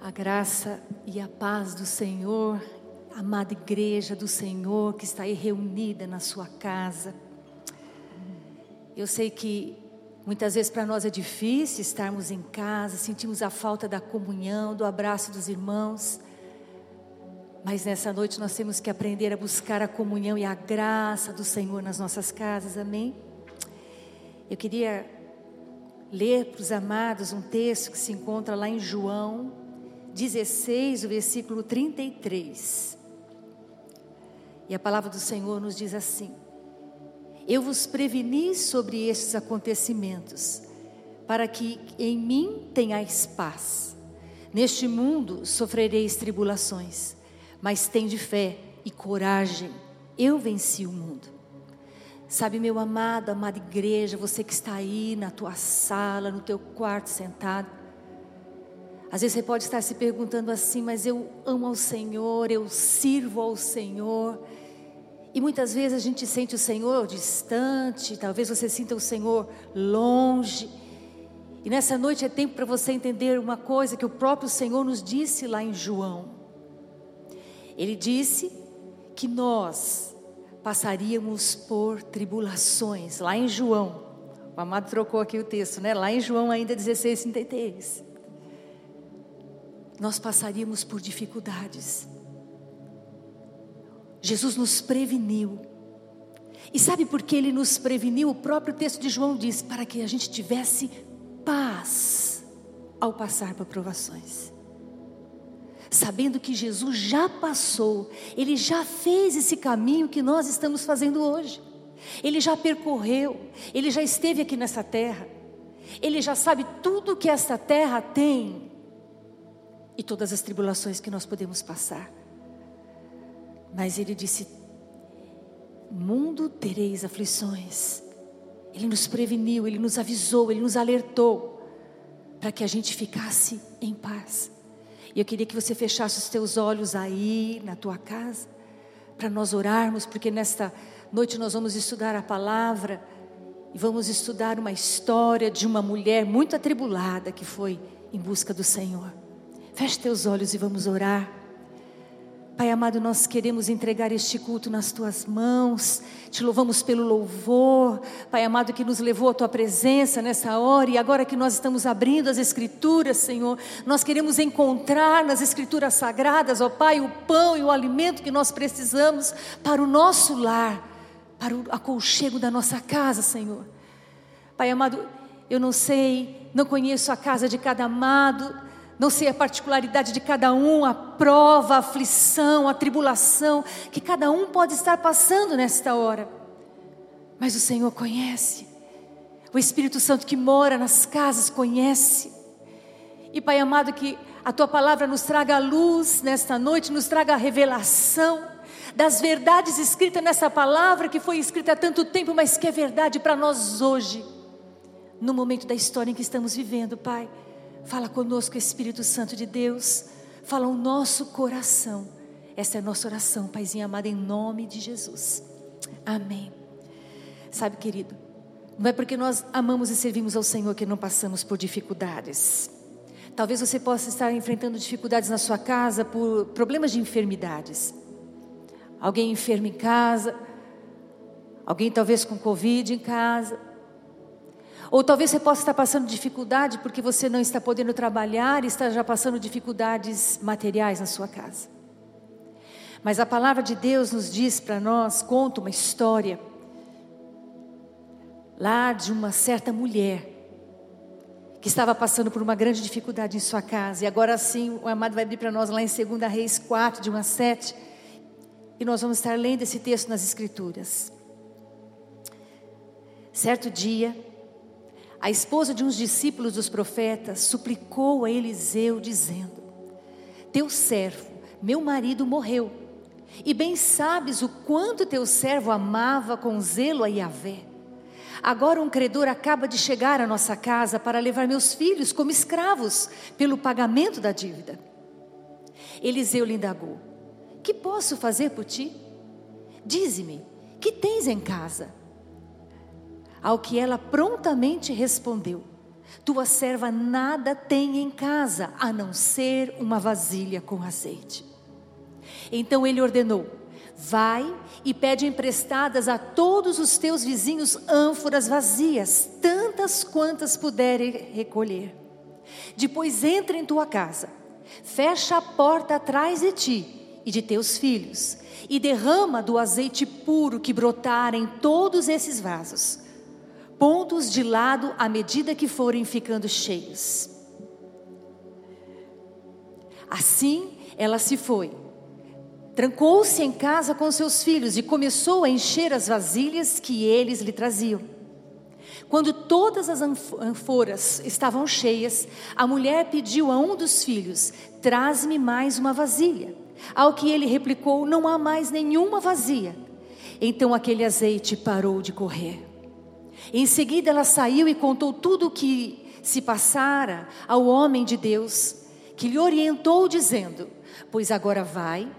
A graça e a paz do Senhor, amada igreja do Senhor que está aí reunida na sua casa. Eu sei que muitas vezes para nós é difícil estarmos em casa, sentimos a falta da comunhão, do abraço dos irmãos. Mas nessa noite nós temos que aprender a buscar a comunhão e a graça do Senhor nas nossas casas, amém? Eu queria ler para os amados um texto que se encontra lá em João 16, o versículo 33. E a palavra do Senhor nos diz assim: Eu vos preveni sobre estes acontecimentos, para que em mim tenhais paz. Neste mundo sofrereis tribulações, mas tende fé e coragem. Eu venci o mundo. Sabe, meu amado, amada igreja, você que está aí na tua sala, no teu quarto sentado. Às vezes você pode estar se perguntando assim, mas eu amo ao Senhor, eu sirvo ao Senhor. E muitas vezes a gente sente o Senhor distante, talvez você sinta o Senhor longe. E nessa noite é tempo para você entender uma coisa que o próprio Senhor nos disse lá em João. Ele disse que nós passaríamos por tribulações, lá em João. O amado trocou aqui o texto, né? Lá em João ainda 16, 33. Nós passaríamos por dificuldades. Jesus nos preveniu. E sabe por que ele nos preveniu? O próprio texto de João diz: para que a gente tivesse paz ao passar por provações sabendo que Jesus já passou, ele já fez esse caminho que nós estamos fazendo hoje. Ele já percorreu, ele já esteve aqui nessa terra. Ele já sabe tudo que esta terra tem e todas as tribulações que nós podemos passar. Mas ele disse: Mundo tereis aflições. Ele nos preveniu, ele nos avisou, ele nos alertou para que a gente ficasse em paz. E eu queria que você fechasse os teus olhos aí na tua casa, para nós orarmos, porque nesta noite nós vamos estudar a palavra e vamos estudar uma história de uma mulher muito atribulada que foi em busca do Senhor. Feche teus olhos e vamos orar. Pai amado, nós queremos entregar este culto nas tuas mãos, te louvamos pelo louvor, Pai amado, que nos levou à tua presença nessa hora e agora que nós estamos abrindo as Escrituras, Senhor, nós queremos encontrar nas Escrituras sagradas, ó Pai, o pão e o alimento que nós precisamos para o nosso lar, para o aconchego da nossa casa, Senhor. Pai amado, eu não sei, não conheço a casa de cada amado, não sei a particularidade de cada um, a prova, a aflição, a tribulação que cada um pode estar passando nesta hora. Mas o Senhor conhece. O Espírito Santo que mora nas casas conhece. E Pai amado, que a tua palavra nos traga a luz nesta noite, nos traga a revelação das verdades escritas nessa palavra que foi escrita há tanto tempo, mas que é verdade para nós hoje, no momento da história em que estamos vivendo, Pai. Fala conosco, Espírito Santo de Deus. Fala o nosso coração. Essa é a nossa oração, Paizinho amado, em nome de Jesus. Amém. Sabe, querido, não é porque nós amamos e servimos ao Senhor que não passamos por dificuldades. Talvez você possa estar enfrentando dificuldades na sua casa por problemas de enfermidades. Alguém enfermo em casa, alguém talvez com Covid em casa, ou talvez você possa estar passando dificuldade porque você não está podendo trabalhar está já passando dificuldades materiais na sua casa. Mas a palavra de Deus nos diz para nós, conta uma história lá de uma certa mulher que estava passando por uma grande dificuldade em sua casa. E agora sim, o amado vai abrir para nós lá em 2 Reis 4, de 1 a 7. E nós vamos estar lendo esse texto nas Escrituras. Certo dia, a esposa de uns discípulos dos profetas suplicou a Eliseu, dizendo: Teu servo, meu marido, morreu, e bem sabes o quanto teu servo amava com zelo a Yahvé. Agora um credor acaba de chegar à nossa casa para levar meus filhos como escravos pelo pagamento da dívida. Eliseu lhe indagou: Que posso fazer por ti? Dize-me, que tens em casa? Ao que ela prontamente respondeu: tua serva nada tem em casa a não ser uma vasilha com azeite. Então ele ordenou: Vai e pede emprestadas a todos os teus vizinhos ânforas vazias, tantas quantas puderem recolher. Depois entra em tua casa, fecha a porta atrás de ti e de teus filhos, e derrama do azeite puro que brotar em todos esses vasos, pontos de lado à medida que forem ficando cheios. Assim ela se foi Trancou-se em casa com seus filhos e começou a encher as vasilhas que eles lhe traziam. Quando todas as ânforas estavam cheias, a mulher pediu a um dos filhos: Traz-me mais uma vasilha. Ao que ele replicou: Não há mais nenhuma vazia. Então aquele azeite parou de correr. Em seguida ela saiu e contou tudo o que se passara ao homem de Deus, que lhe orientou, dizendo: Pois agora vai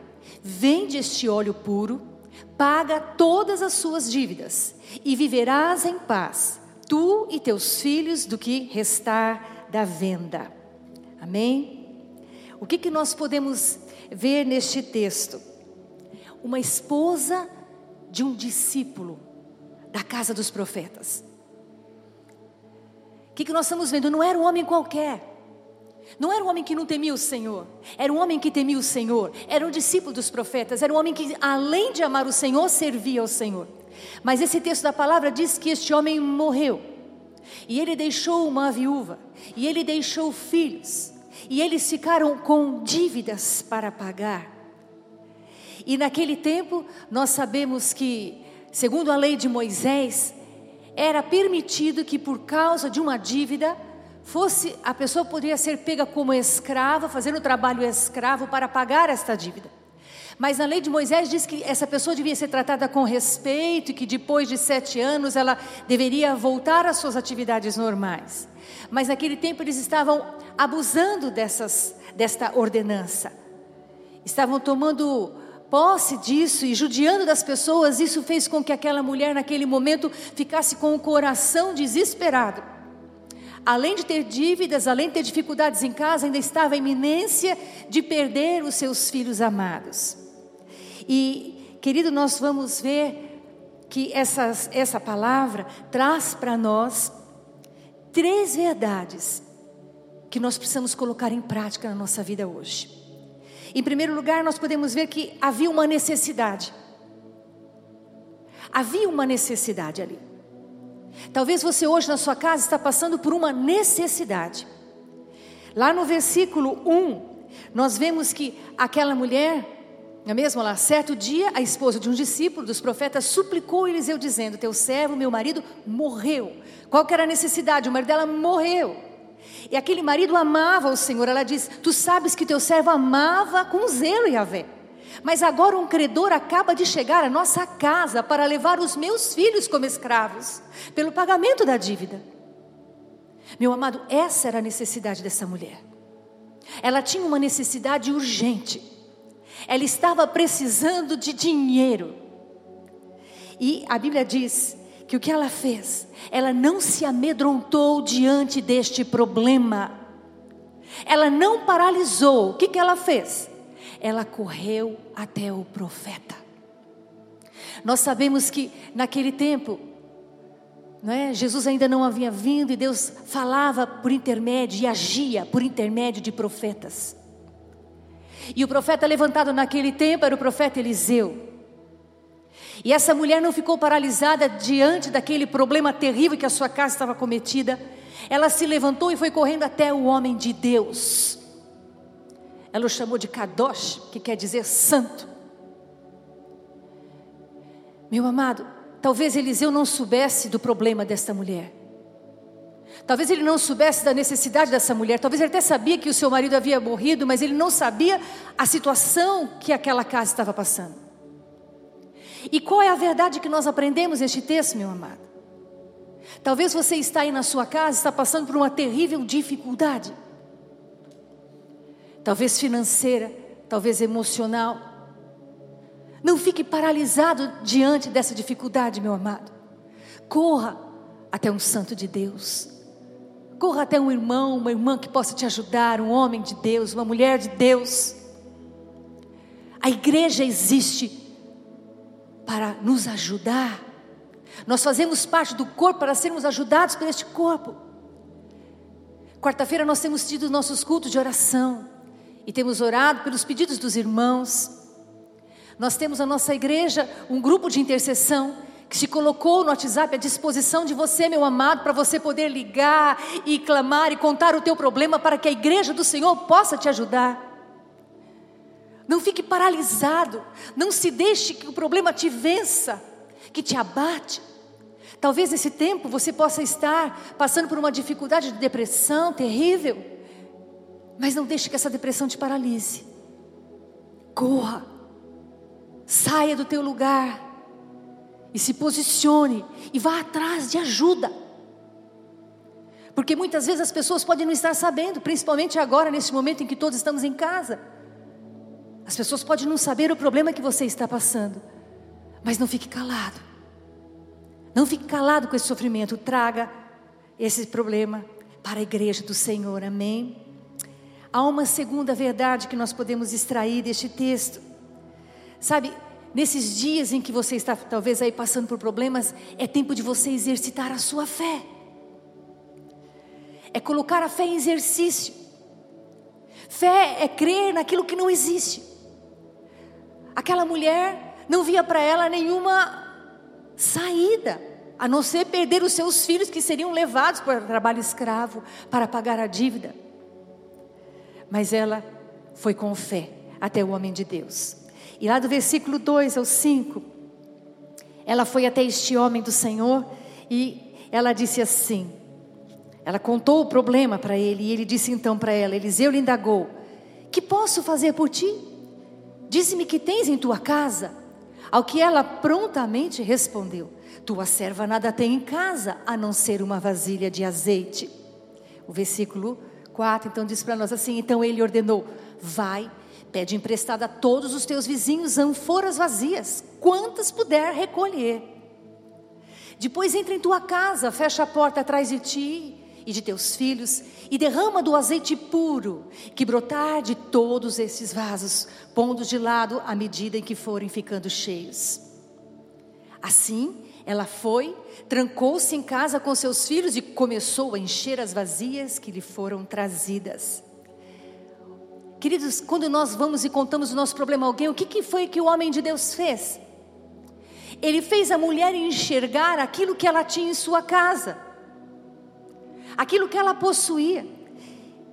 Vende este óleo puro, paga todas as suas dívidas e viverás em paz, tu e teus filhos, do que restar da venda. Amém? O que, que nós podemos ver neste texto? Uma esposa de um discípulo da casa dos profetas. O que, que nós estamos vendo? Não era um homem qualquer. Não era um homem que não temia o Senhor, era um homem que temia o Senhor, era um discípulo dos profetas, era um homem que, além de amar o Senhor, servia ao Senhor. Mas esse texto da palavra diz que este homem morreu, e ele deixou uma viúva, e ele deixou filhos, e eles ficaram com dívidas para pagar. E naquele tempo, nós sabemos que, segundo a lei de Moisés, era permitido que por causa de uma dívida, fosse a pessoa poderia ser pega como escrava, fazendo trabalho escravo para pagar esta dívida. Mas na lei de Moisés diz que essa pessoa devia ser tratada com respeito e que depois de sete anos ela deveria voltar às suas atividades normais. Mas naquele tempo eles estavam abusando dessas, desta ordenança, estavam tomando posse disso e judiando das pessoas. Isso fez com que aquela mulher naquele momento ficasse com o coração desesperado além de ter dívidas, além de ter dificuldades em casa, ainda estava a iminência de perder os seus filhos amados. E, querido, nós vamos ver que essas, essa palavra traz para nós três verdades que nós precisamos colocar em prática na nossa vida hoje. Em primeiro lugar, nós podemos ver que havia uma necessidade. Havia uma necessidade ali. Talvez você hoje na sua casa está passando por uma necessidade. Lá no versículo 1, nós vemos que aquela mulher, não é mesmo lá, certo dia, a esposa de um discípulo dos profetas suplicou Eliseu dizendo: "Teu servo, meu marido, morreu". Qual que era a necessidade? O marido dela morreu. E aquele marido amava o Senhor. Ela diz: "Tu sabes que teu servo amava com zelo Yahvé". Mas agora um credor acaba de chegar à nossa casa para levar os meus filhos como escravos, pelo pagamento da dívida. Meu amado, essa era a necessidade dessa mulher. Ela tinha uma necessidade urgente. Ela estava precisando de dinheiro. E a Bíblia diz que o que ela fez? Ela não se amedrontou diante deste problema. Ela não paralisou. O que, que ela fez? ela correu até o profeta. Nós sabemos que naquele tempo, não é? Jesus ainda não havia vindo e Deus falava por intermédio e agia por intermédio de profetas. E o profeta levantado naquele tempo era o profeta Eliseu. E essa mulher não ficou paralisada diante daquele problema terrível que a sua casa estava cometida. Ela se levantou e foi correndo até o homem de Deus. Ela o chamou de Kadosh, que quer dizer santo. Meu amado, talvez Eliseu não soubesse do problema desta mulher. Talvez ele não soubesse da necessidade dessa mulher. Talvez ele até sabia que o seu marido havia morrido, mas ele não sabia a situação que aquela casa estava passando. E qual é a verdade que nós aprendemos neste texto, meu amado? Talvez você está aí na sua casa, está passando por uma terrível dificuldade talvez financeira, talvez emocional. Não fique paralisado diante dessa dificuldade, meu amado. Corra até um santo de Deus. Corra até um irmão, uma irmã que possa te ajudar, um homem de Deus, uma mulher de Deus. A igreja existe para nos ajudar. Nós fazemos parte do corpo para sermos ajudados por este corpo. Quarta-feira nós temos tido nossos cultos de oração e temos orado pelos pedidos dos irmãos. Nós temos a nossa igreja um grupo de intercessão que se colocou no WhatsApp à disposição de você, meu amado, para você poder ligar e clamar e contar o teu problema para que a igreja do Senhor possa te ajudar. Não fique paralisado, não se deixe que o problema te vença, que te abate. Talvez nesse tempo você possa estar passando por uma dificuldade de depressão terrível, mas não deixe que essa depressão te paralise. Corra, saia do teu lugar e se posicione e vá atrás de ajuda. Porque muitas vezes as pessoas podem não estar sabendo, principalmente agora, nesse momento em que todos estamos em casa. As pessoas podem não saber o problema que você está passando, mas não fique calado. Não fique calado com esse sofrimento, traga esse problema para a igreja do Senhor, amém? Há uma segunda verdade que nós podemos extrair deste texto. Sabe, Nesses dias em que você está talvez aí passando por problemas, é tempo de você exercitar a sua fé. É colocar a fé em exercício. Fé é crer naquilo que não existe. Aquela mulher não via para ela nenhuma saída, a não ser perder os seus filhos que seriam levados para o trabalho escravo, para pagar a dívida. Mas ela foi com fé até o homem de Deus. E lá do versículo 2 ao 5, ela foi até este homem do Senhor e ela disse assim: ela contou o problema para ele e ele disse então para ela: Eliseu lhe indagou: Que posso fazer por ti? Dize-me que tens em tua casa. Ao que ela prontamente respondeu: Tua serva nada tem em casa a não ser uma vasilha de azeite. O versículo 4 então diz para nós assim: Então ele ordenou: Vai Pede emprestado a todos os teus vizinhos ânforas vazias, quantas puder recolher. Depois entra em tua casa, fecha a porta atrás de ti e de teus filhos, e derrama do azeite puro, que brotar de todos esses vasos, pondo de lado à medida em que forem ficando cheios. Assim, ela foi, trancou-se em casa com seus filhos e começou a encher as vazias que lhe foram trazidas. Queridos, quando nós vamos e contamos o nosso problema a alguém, o que, que foi que o homem de Deus fez? Ele fez a mulher enxergar aquilo que ela tinha em sua casa, aquilo que ela possuía.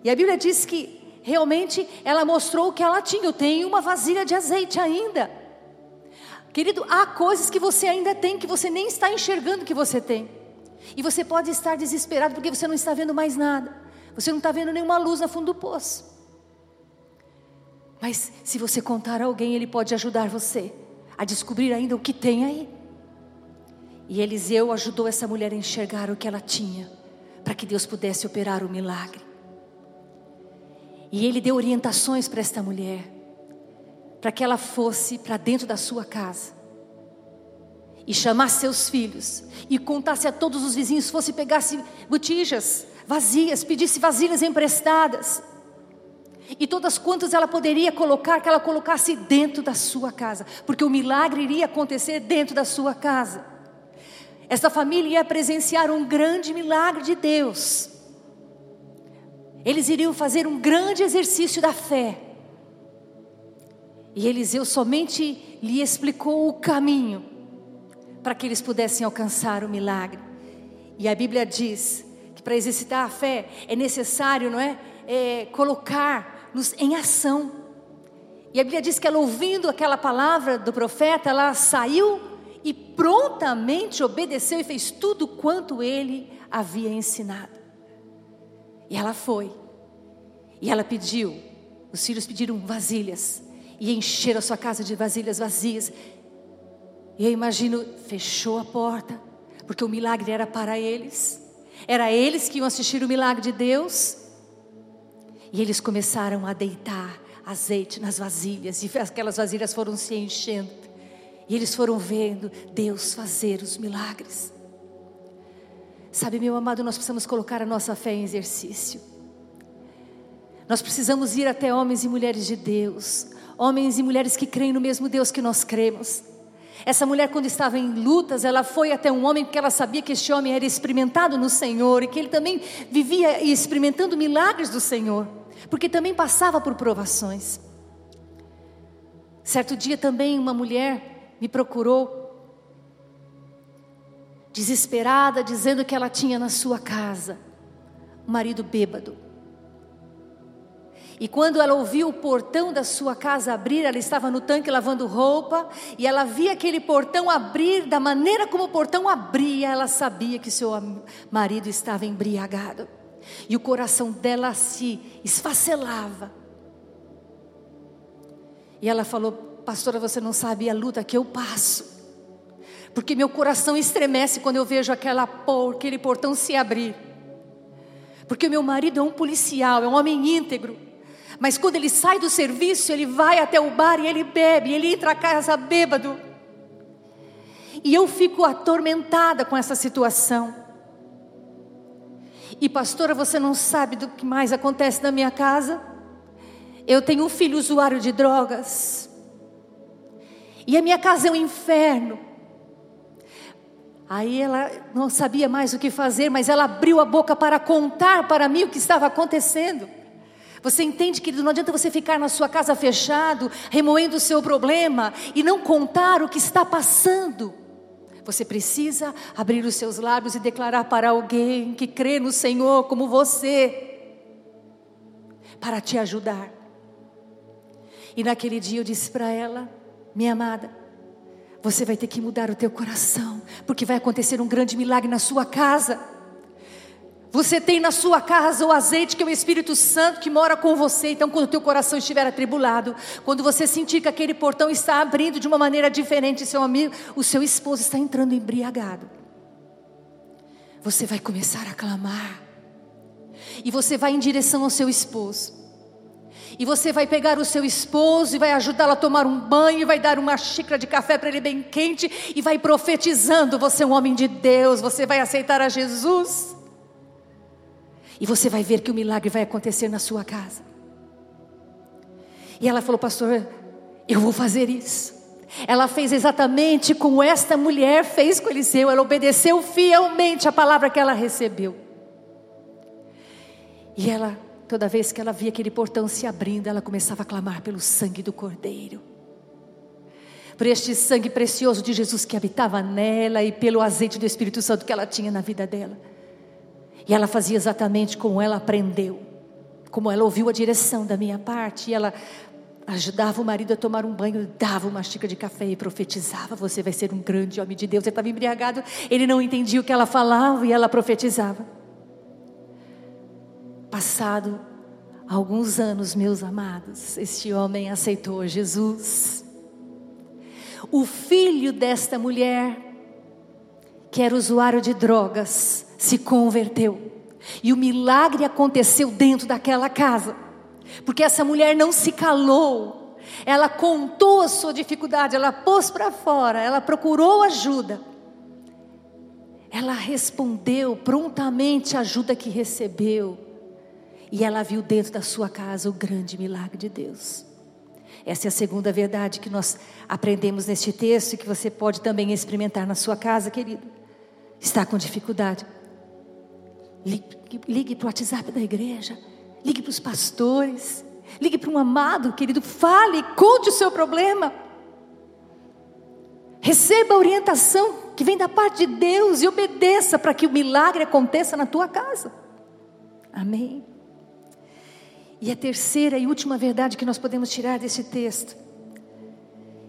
E a Bíblia diz que realmente ela mostrou o que ela tinha. Eu tenho uma vasilha de azeite ainda. Querido, há coisas que você ainda tem que você nem está enxergando que você tem. E você pode estar desesperado porque você não está vendo mais nada. Você não está vendo nenhuma luz no fundo do poço. Mas se você contar a alguém, ele pode ajudar você a descobrir ainda o que tem aí. E Eliseu ajudou essa mulher a enxergar o que ela tinha, para que Deus pudesse operar o milagre. E ele deu orientações para esta mulher, para que ela fosse para dentro da sua casa e chamasse seus filhos e contasse a todos os vizinhos, fosse pegasse botijas vazias, pedisse vasilhas emprestadas e todas quantas ela poderia colocar, que ela colocasse dentro da sua casa, porque o milagre iria acontecer dentro da sua casa. Essa família ia presenciar um grande milagre de Deus. Eles iriam fazer um grande exercício da fé. E Eliseu somente lhe explicou o caminho para que eles pudessem alcançar o milagre. E a Bíblia diz que para exercitar a fé é necessário, não é, é colocar nos em ação. E a Bíblia diz que ela, ouvindo aquela palavra do profeta, ela saiu e prontamente obedeceu e fez tudo quanto ele havia ensinado. E ela foi. E ela pediu, os filhos pediram vasilhas e encheram a sua casa de vasilhas vazias. E eu imagino, fechou a porta, porque o milagre era para eles. Era eles que iam assistir o milagre de Deus. E eles começaram a deitar azeite nas vasilhas, e aquelas vasilhas foram se enchendo. E eles foram vendo Deus fazer os milagres. Sabe, meu amado, nós precisamos colocar a nossa fé em exercício. Nós precisamos ir até homens e mulheres de Deus, homens e mulheres que creem no mesmo Deus que nós cremos. Essa mulher, quando estava em lutas, ela foi até um homem porque ela sabia que este homem era experimentado no Senhor e que ele também vivia experimentando milagres do Senhor, porque também passava por provações. Certo dia também uma mulher me procurou, desesperada, dizendo que ela tinha na sua casa um marido bêbado. E quando ela ouviu o portão da sua casa abrir, ela estava no tanque lavando roupa, e ela via aquele portão abrir, da maneira como o portão abria, ela sabia que seu marido estava embriagado. E o coração dela se esfacelava. E ela falou: Pastora, você não sabe a luta que eu passo. Porque meu coração estremece quando eu vejo aquela, aquele portão se abrir. Porque meu marido é um policial, é um homem íntegro. Mas quando ele sai do serviço, ele vai até o bar e ele bebe, ele entra a casa bêbado. E eu fico atormentada com essa situação. E pastora, você não sabe do que mais acontece na minha casa? Eu tenho um filho usuário de drogas. E a minha casa é um inferno. Aí ela não sabia mais o que fazer, mas ela abriu a boca para contar para mim o que estava acontecendo. Você entende, que não adianta você ficar na sua casa fechado, remoendo o seu problema e não contar o que está passando. Você precisa abrir os seus lábios e declarar para alguém que crê no Senhor como você, para te ajudar. E naquele dia eu disse para ela, minha amada, você vai ter que mudar o teu coração, porque vai acontecer um grande milagre na sua casa. Você tem na sua casa o azeite que é o Espírito Santo que mora com você. Então, quando o teu coração estiver atribulado, quando você sentir que aquele portão está abrindo de uma maneira diferente, seu amigo, o seu esposo está entrando embriagado. Você vai começar a clamar. E você vai em direção ao seu esposo. E você vai pegar o seu esposo e vai ajudá-lo a tomar um banho, e vai dar uma xícara de café para ele bem quente e vai profetizando: você é um homem de Deus, você vai aceitar a Jesus. E você vai ver que o milagre vai acontecer na sua casa. E ela falou, pastor, eu vou fazer isso. Ela fez exatamente como esta mulher fez com Eliseu. Ela obedeceu fielmente a palavra que ela recebeu. E ela, toda vez que ela via aquele portão se abrindo, ela começava a clamar pelo sangue do Cordeiro. Por este sangue precioso de Jesus que habitava nela e pelo azeite do Espírito Santo que ela tinha na vida dela. E ela fazia exatamente como ela aprendeu, como ela ouviu a direção da minha parte, e ela ajudava o marido a tomar um banho, dava uma xícara de café e profetizava: Você vai ser um grande homem de Deus. Ele estava embriagado, ele não entendia o que ela falava e ela profetizava. Passado alguns anos, meus amados, este homem aceitou Jesus. O filho desta mulher, que era usuário de drogas, se converteu. E o milagre aconteceu dentro daquela casa. Porque essa mulher não se calou. Ela contou a sua dificuldade, ela pôs para fora, ela procurou ajuda. Ela respondeu prontamente a ajuda que recebeu. E ela viu dentro da sua casa o grande milagre de Deus. Essa é a segunda verdade que nós aprendemos neste texto e que você pode também experimentar na sua casa, querido. Está com dificuldade? Ligue, ligue para o WhatsApp da igreja. Ligue para os pastores. Ligue para um amado, querido. Fale, conte o seu problema. Receba a orientação que vem da parte de Deus e obedeça para que o milagre aconteça na tua casa. Amém. E a terceira e última verdade que nós podemos tirar desse texto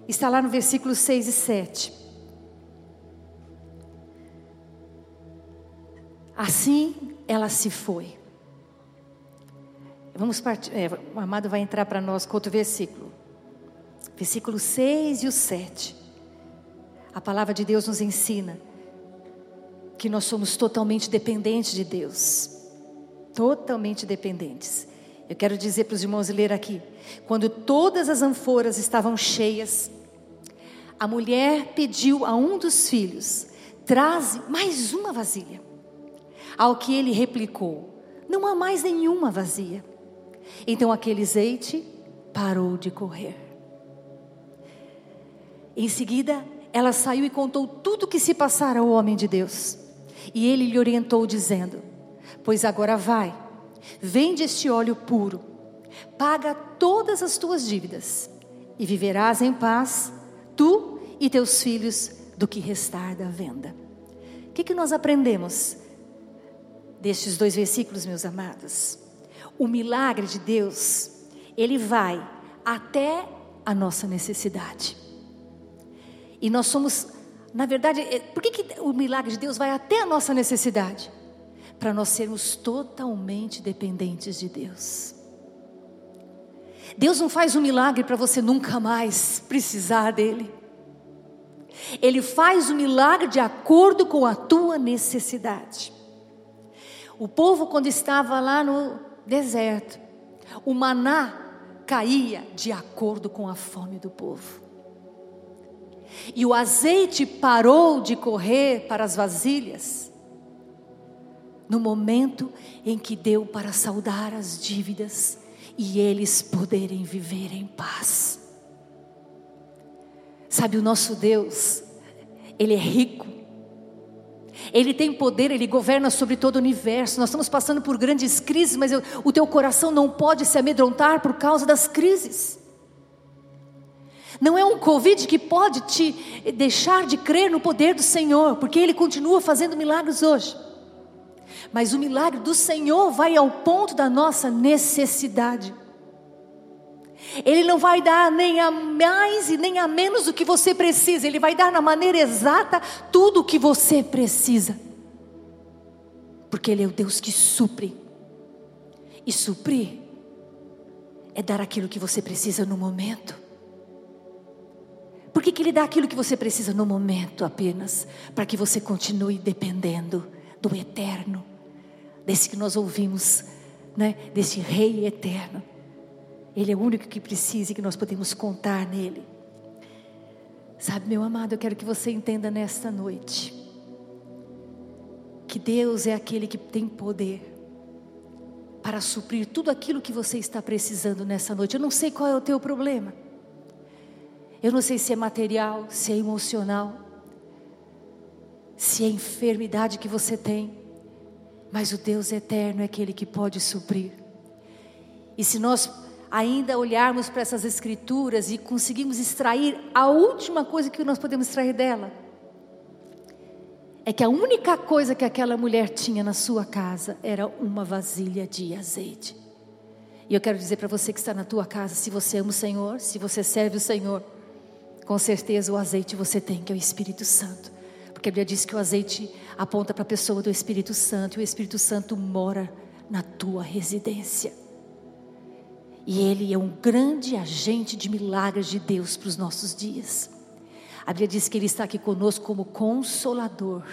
está lá no versículo 6 e 7. Assim ela se foi. Vamos partir, é, o amado vai entrar para nós com outro versículo. Versículo 6 e o 7. A palavra de Deus nos ensina que nós somos totalmente dependentes de Deus. Totalmente dependentes. Eu quero dizer para os irmãos ler aqui. Quando todas as anforas estavam cheias, a mulher pediu a um dos filhos: traze mais uma vasilha. Ao que ele replicou: Não há mais nenhuma vazia. Então aquele azeite parou de correr. Em seguida, ela saiu e contou tudo o que se passara ao homem de Deus. E ele lhe orientou, dizendo: Pois agora vai, vende este óleo puro, paga todas as tuas dívidas, e viverás em paz, tu e teus filhos, do que restar da venda. O que, que nós aprendemos destes dois versículos, meus amados? O milagre de Deus, ele vai até a nossa necessidade. E nós somos, na verdade, é, por que, que o milagre de Deus vai até a nossa necessidade? Para nós sermos totalmente dependentes de Deus. Deus não faz um milagre para você nunca mais precisar dele. Ele faz o milagre de acordo com a tua necessidade. O povo, quando estava lá no deserto, o maná caía de acordo com a fome do povo. E o azeite parou de correr para as vasilhas no momento em que deu para saldar as dívidas e eles poderem viver em paz. Sabe, o nosso Deus, Ele é rico, Ele tem poder, Ele governa sobre todo o universo. Nós estamos passando por grandes crises, mas eu, o teu coração não pode se amedrontar por causa das crises. Não é um Covid que pode te deixar de crer no poder do Senhor, porque Ele continua fazendo milagres hoje. Mas o milagre do Senhor vai ao ponto da nossa necessidade. Ele não vai dar nem a mais e nem a menos do que você precisa, Ele vai dar na maneira exata tudo o que você precisa. Porque Ele é o Deus que supre. E suprir é dar aquilo que você precisa no momento. Por que, que Ele dá aquilo que você precisa no momento apenas? Para que você continue dependendo do eterno, desse que nós ouvimos, né? desse Rei eterno. Ele é o único que precisa e que nós podemos contar nele. Sabe, meu amado, eu quero que você entenda nesta noite que Deus é aquele que tem poder para suprir tudo aquilo que você está precisando nessa noite. Eu não sei qual é o teu problema. Eu não sei se é material, se é emocional, se é enfermidade que você tem, mas o Deus eterno é aquele que pode suprir. E se nós ainda olharmos para essas escrituras e conseguimos extrair a última coisa que nós podemos extrair dela, é que a única coisa que aquela mulher tinha na sua casa era uma vasilha de azeite. E eu quero dizer para você que está na tua casa, se você ama o Senhor, se você serve o Senhor, com certeza o azeite você tem, que é o Espírito Santo. Porque a Bíblia diz que o azeite aponta para a pessoa do Espírito Santo, e o Espírito Santo mora na tua residência. E Ele é um grande agente de milagres de Deus para os nossos dias. A Bíblia diz que Ele está aqui conosco como consolador,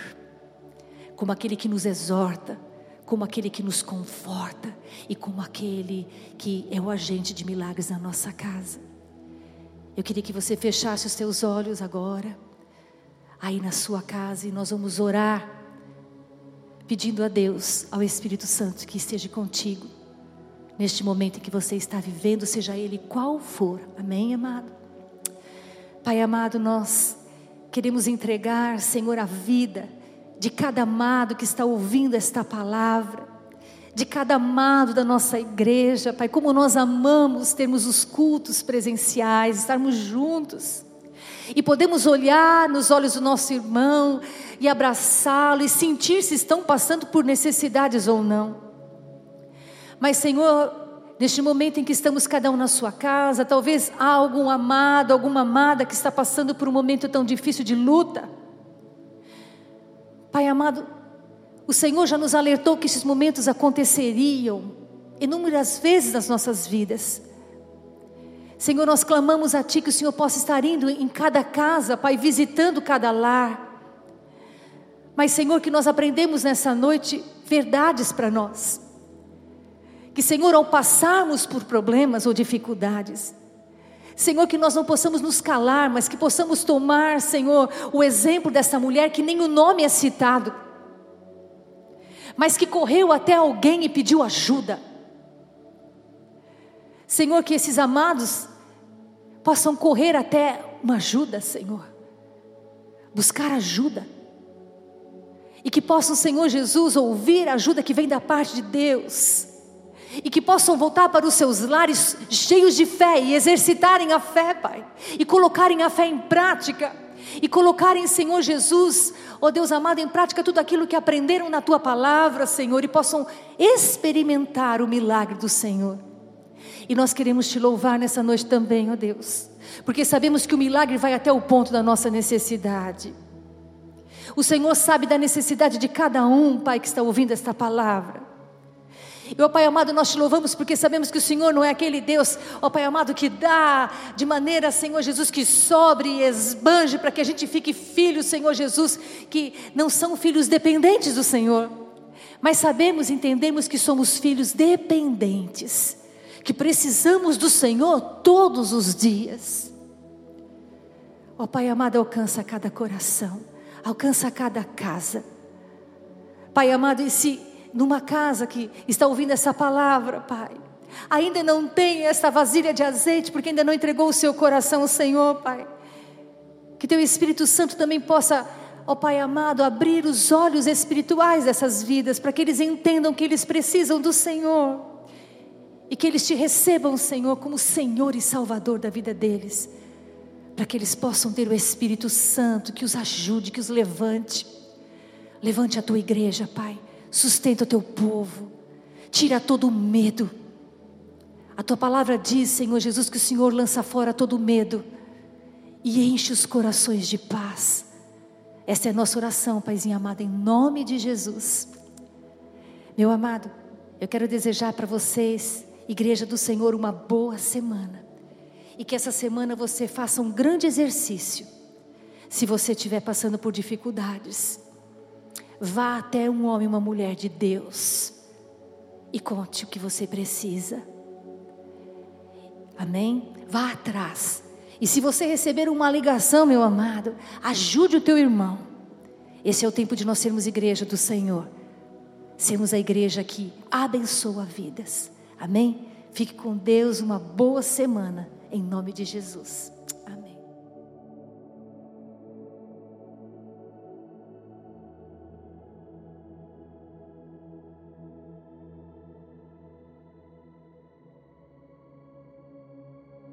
como aquele que nos exorta, como aquele que nos conforta e como aquele que é o agente de milagres na nossa casa. Eu queria que você fechasse os teus olhos agora, aí na sua casa, e nós vamos orar, pedindo a Deus, ao Espírito Santo, que esteja contigo neste momento em que você está vivendo, seja ele qual for. Amém, amado? Pai amado, nós queremos entregar, Senhor, a vida de cada amado que está ouvindo esta palavra, de cada amado da nossa igreja, Pai, como nós amamos termos os cultos presenciais, estarmos juntos. E podemos olhar nos olhos do nosso irmão e abraçá-lo e sentir se estão passando por necessidades ou não. Mas, Senhor, neste momento em que estamos cada um na sua casa, talvez há algum amado, alguma amada que está passando por um momento tão difícil de luta. Pai amado, o Senhor já nos alertou que esses momentos aconteceriam inúmeras vezes nas nossas vidas. Senhor, nós clamamos a Ti que o Senhor possa estar indo em cada casa, Pai, visitando cada lar. Mas, Senhor, que nós aprendemos nessa noite verdades para nós. Que, Senhor, ao passarmos por problemas ou dificuldades, Senhor, que nós não possamos nos calar, mas que possamos tomar, Senhor, o exemplo dessa mulher que nem o nome é citado, mas que correu até alguém e pediu ajuda. Senhor, que esses amados possam correr até uma ajuda, Senhor, buscar ajuda, e que possam, Senhor Jesus, ouvir a ajuda que vem da parte de Deus, e que possam voltar para os seus lares cheios de fé e exercitarem a fé, Pai, e colocarem a fé em prática, e colocarem, Senhor Jesus, ó Deus amado, em prática tudo aquilo que aprenderam na tua palavra, Senhor, e possam experimentar o milagre do Senhor. E nós queremos te louvar nessa noite também, ó Deus, porque sabemos que o milagre vai até o ponto da nossa necessidade. O Senhor sabe da necessidade de cada um, Pai, que está ouvindo esta palavra. E, ó Pai amado, nós te louvamos porque sabemos que o Senhor não é aquele Deus, ó Pai amado, que dá de maneira, Senhor Jesus, que sobre e esbanje para que a gente fique filhos, Senhor Jesus, que não são filhos dependentes do Senhor. Mas sabemos, entendemos que somos filhos dependentes que precisamos do Senhor todos os dias. Ó oh, Pai amado, alcança cada coração, alcança cada casa. Pai amado, e se numa casa que está ouvindo essa palavra, Pai, ainda não tem essa vasilha de azeite, porque ainda não entregou o seu coração ao Senhor, Pai, que Teu Espírito Santo também possa, ó oh, Pai amado, abrir os olhos espirituais dessas vidas, para que eles entendam que eles precisam do Senhor e que eles te recebam, Senhor, como Senhor e Salvador da vida deles, para que eles possam ter o Espírito Santo que os ajude, que os levante. Levante a tua igreja, Pai, sustenta o teu povo, tira todo o medo. A tua palavra diz, Senhor Jesus, que o Senhor lança fora todo o medo e enche os corações de paz. Essa é a nossa oração, Paizinho amado, em nome de Jesus. Meu amado, eu quero desejar para vocês Igreja do Senhor, uma boa semana. E que essa semana você faça um grande exercício. Se você estiver passando por dificuldades, vá até um homem, uma mulher de Deus e conte o que você precisa. Amém? Vá atrás. E se você receber uma ligação, meu amado, ajude o teu irmão. Esse é o tempo de nós sermos igreja do Senhor. Sermos a igreja que abençoa vidas. Amém? Fique com Deus, uma boa semana, em nome de Jesus.